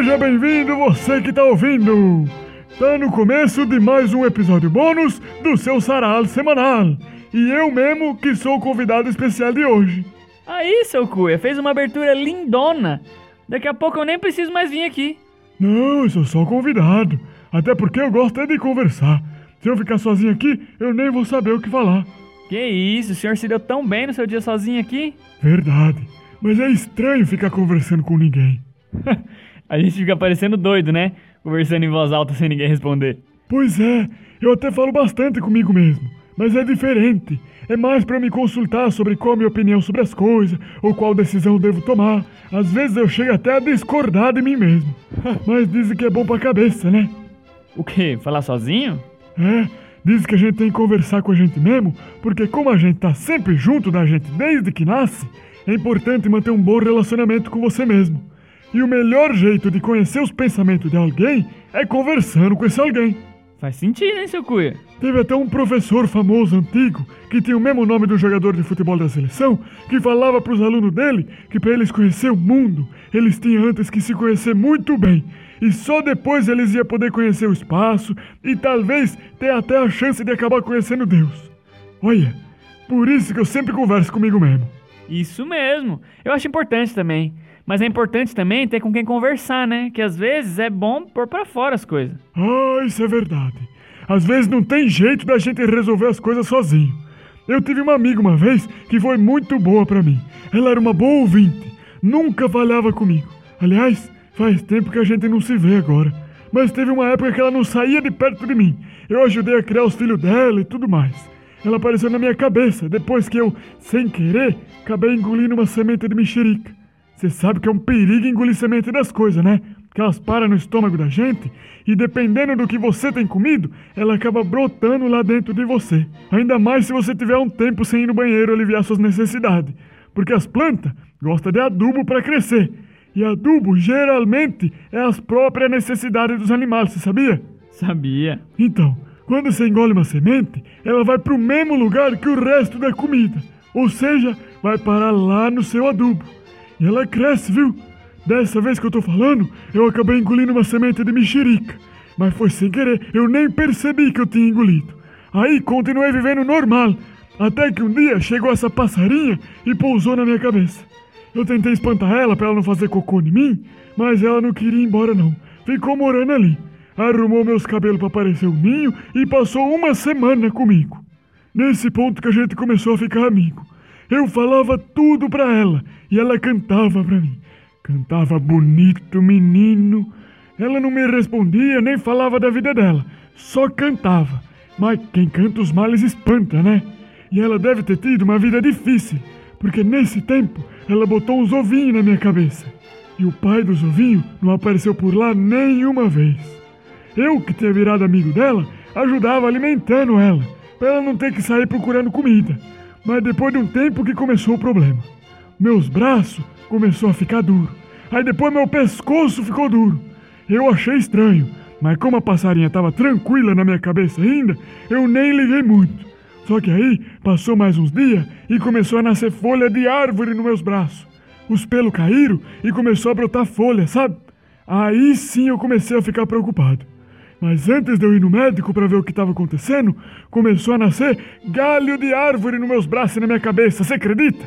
Seja bem-vindo você que tá ouvindo! Tá no começo de mais um episódio bônus do seu Saral Semanal. E eu mesmo que sou o convidado especial de hoje. Aí, seu Cuia, fez uma abertura lindona. Daqui a pouco eu nem preciso mais vir aqui. Não, eu sou só convidado. Até porque eu gosto é de conversar. Se eu ficar sozinho aqui, eu nem vou saber o que falar. Que isso, o senhor se deu tão bem no seu dia sozinho aqui? Verdade. Mas é estranho ficar conversando com ninguém. a gente fica parecendo doido, né? Conversando em voz alta sem ninguém responder. Pois é, eu até falo bastante comigo mesmo. Mas é diferente. É mais para me consultar sobre qual a minha opinião sobre as coisas, ou qual decisão devo tomar. Às vezes eu chego até a discordar de mim mesmo. Mas dizem que é bom pra cabeça, né? O quê? Falar sozinho? É, dizem que a gente tem que conversar com a gente mesmo, porque como a gente tá sempre junto da gente desde que nasce, é importante manter um bom relacionamento com você mesmo. E o melhor jeito de conhecer os pensamentos de alguém é conversando com esse alguém. Faz sentido, hein, seu Cuia? Teve até um professor famoso antigo, que tinha o mesmo nome do jogador de futebol da seleção, que falava para os alunos dele que para eles conhecer o mundo, eles tinham antes que se conhecer muito bem. E só depois eles iam poder conhecer o espaço e talvez ter até a chance de acabar conhecendo Deus. Olha, por isso que eu sempre converso comigo mesmo. Isso mesmo. Eu acho importante também. Mas é importante também ter com quem conversar, né? Que às vezes é bom pôr pra fora as coisas. Ah, isso é verdade. Às vezes não tem jeito da gente resolver as coisas sozinho. Eu tive uma amiga uma vez que foi muito boa para mim. Ela era uma boa ouvinte. Nunca falhava comigo. Aliás, faz tempo que a gente não se vê agora. Mas teve uma época que ela não saía de perto de mim. Eu ajudei a criar os filhos dela e tudo mais. Ela apareceu na minha cabeça depois que eu, sem querer, acabei engolindo uma semente de mexerica. Você sabe que é um perigo engolir semente das coisas, né? Que elas param no estômago da gente e dependendo do que você tem comido, ela acaba brotando lá dentro de você. Ainda mais se você tiver um tempo sem ir no banheiro aliviar suas necessidades. Porque as plantas gostam de adubo para crescer. E adubo geralmente é as próprias necessidades dos animais, você sabia? Sabia. Então, quando você engole uma semente, ela vai para o mesmo lugar que o resto da comida. Ou seja, vai parar lá no seu adubo. E ela cresce, viu? Dessa vez que eu tô falando, eu acabei engolindo uma semente de mexerica. Mas foi sem querer, eu nem percebi que eu tinha engolido. Aí continuei vivendo normal, até que um dia chegou essa passarinha e pousou na minha cabeça. Eu tentei espantar ela para ela não fazer cocô em mim, mas ela não queria ir embora não. Ficou morando ali. Arrumou meus cabelos para parecer um ninho e passou uma semana comigo. Nesse ponto que a gente começou a ficar amigo. Eu falava tudo para ela e ela cantava para mim. Cantava bonito, menino. Ela não me respondia nem falava da vida dela, só cantava. Mas quem canta os males espanta, né? E ela deve ter tido uma vida difícil, porque nesse tempo ela botou uns ovinhos na minha cabeça. E o pai dos ovinhos não apareceu por lá nenhuma vez. Eu, que tinha virado amigo dela, ajudava alimentando ela, para ela não ter que sair procurando comida. Mas depois de um tempo que começou o problema. Meus braços começou a ficar duro. Aí depois meu pescoço ficou duro. Eu achei estranho, mas como a passarinha estava tranquila na minha cabeça ainda, eu nem liguei muito. Só que aí passou mais uns dias e começou a nascer folha de árvore nos meus braços. Os pelos caíram e começou a brotar folha, sabe? Aí sim eu comecei a ficar preocupado. Mas antes de eu ir no médico para ver o que estava acontecendo, começou a nascer galho de árvore nos meus braços e na minha cabeça, você acredita?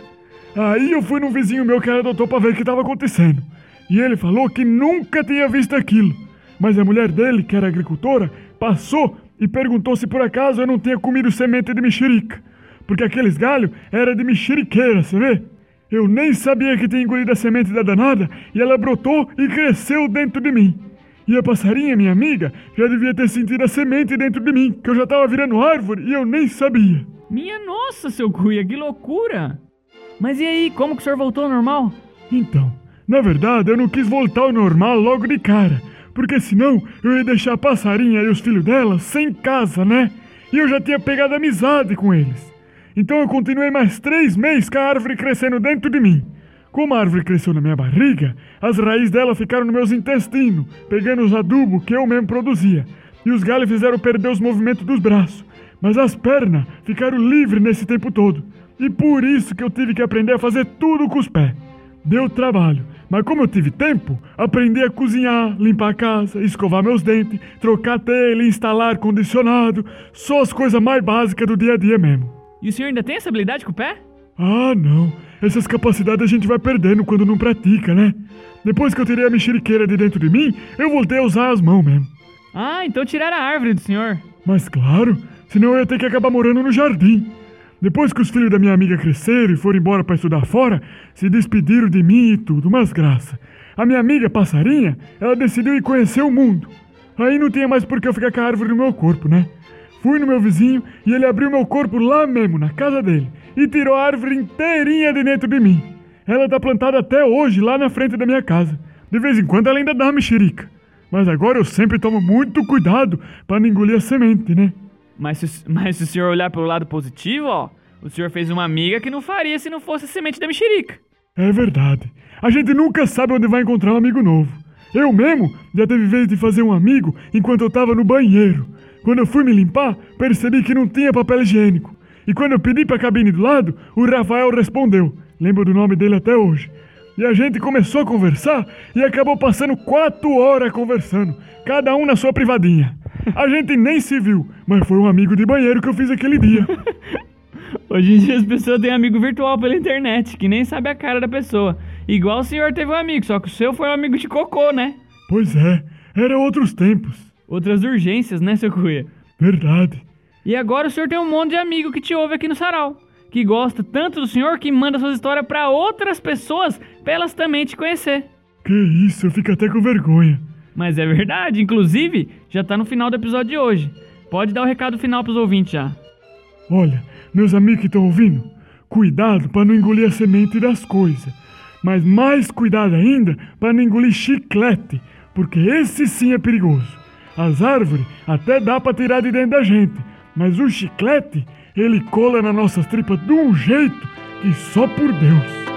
Aí eu fui num vizinho meu que era doutor para ver o que estava acontecendo. E ele falou que nunca tinha visto aquilo. Mas a mulher dele, que era agricultora, passou e perguntou se por acaso eu não tinha comido semente de mexerica. Porque aqueles galhos era de mexeriqueira, você vê? Eu nem sabia que tinha engolido a semente da danada e ela brotou e cresceu dentro de mim. E a passarinha, minha amiga, já devia ter sentido a semente dentro de mim, que eu já estava virando árvore e eu nem sabia. Minha nossa, seu cuia, que loucura! Mas e aí, como que o senhor voltou ao normal? Então, na verdade, eu não quis voltar ao normal logo de cara, porque senão eu ia deixar a passarinha e os filhos dela sem casa, né? E eu já tinha pegado amizade com eles. Então eu continuei mais três meses com a árvore crescendo dentro de mim. Como a árvore cresceu na minha barriga, as raízes dela ficaram nos meus intestinos, pegando os adubos que eu mesmo produzia. E os galhos fizeram perder os movimentos dos braços. Mas as pernas ficaram livres nesse tempo todo. E por isso que eu tive que aprender a fazer tudo com os pés. Deu trabalho, Mas como eu tive tempo, aprendi a cozinhar, limpar a casa, escovar meus dentes, trocar telha, instalar ar-condicionado. Só as coisas mais básicas do dia a dia mesmo. E o senhor ainda tem essa habilidade com o pé? Ah, não. Essas capacidades a gente vai perdendo quando não pratica, né? Depois que eu tirei a mexeriqueira de dentro de mim, eu voltei a usar as mãos mesmo. Ah, então tiraram a árvore do senhor. Mas claro, senão eu ia ter que acabar morando no jardim. Depois que os filhos da minha amiga cresceram e foram embora para estudar fora, se despediram de mim e tudo, mas graça. A minha amiga passarinha, ela decidiu ir conhecer o mundo. Aí não tinha mais por que eu ficar com a árvore no meu corpo, né? Fui no meu vizinho e ele abriu meu corpo lá mesmo, na casa dele, e tirou a árvore inteirinha de dentro de mim. Ela tá plantada até hoje lá na frente da minha casa. De vez em quando ela ainda dá uma mexerica. Mas agora eu sempre tomo muito cuidado para não engolir a semente, né? Mas se, mas se o senhor olhar pelo lado positivo, ó, o senhor fez uma amiga que não faria se não fosse a semente da mexerica. É verdade. A gente nunca sabe onde vai encontrar um amigo novo. Eu mesmo já teve vez de fazer um amigo enquanto eu tava no banheiro. Quando eu fui me limpar, percebi que não tinha papel higiênico. E quando eu pedi pra cabine do lado, o Rafael respondeu. Lembro do nome dele até hoje. E a gente começou a conversar e acabou passando quatro horas conversando, cada um na sua privadinha. A gente nem se viu, mas foi um amigo de banheiro que eu fiz aquele dia. Hoje em dia as pessoas têm amigo virtual pela internet, que nem sabe a cara da pessoa. Igual o senhor teve um amigo, só que o seu foi um amigo de cocô, né? Pois é, eram outros tempos. Outras urgências, né, seu Cuia? Verdade. E agora o senhor tem um monte de amigo que te ouve aqui no sarau. Que gosta tanto do senhor que manda suas histórias pra outras pessoas pra elas também te conhecer. Que isso, eu fico até com vergonha. Mas é verdade, inclusive, já tá no final do episódio de hoje. Pode dar o recado final pros ouvintes já. Olha, meus amigos que estão ouvindo, cuidado para não engolir a semente das coisas. Mas mais cuidado ainda para não engolir chiclete, porque esse sim é perigoso. As árvores até dá para tirar de dentro da gente, mas o chiclete, ele cola nas nossas tripas de um jeito que só por Deus.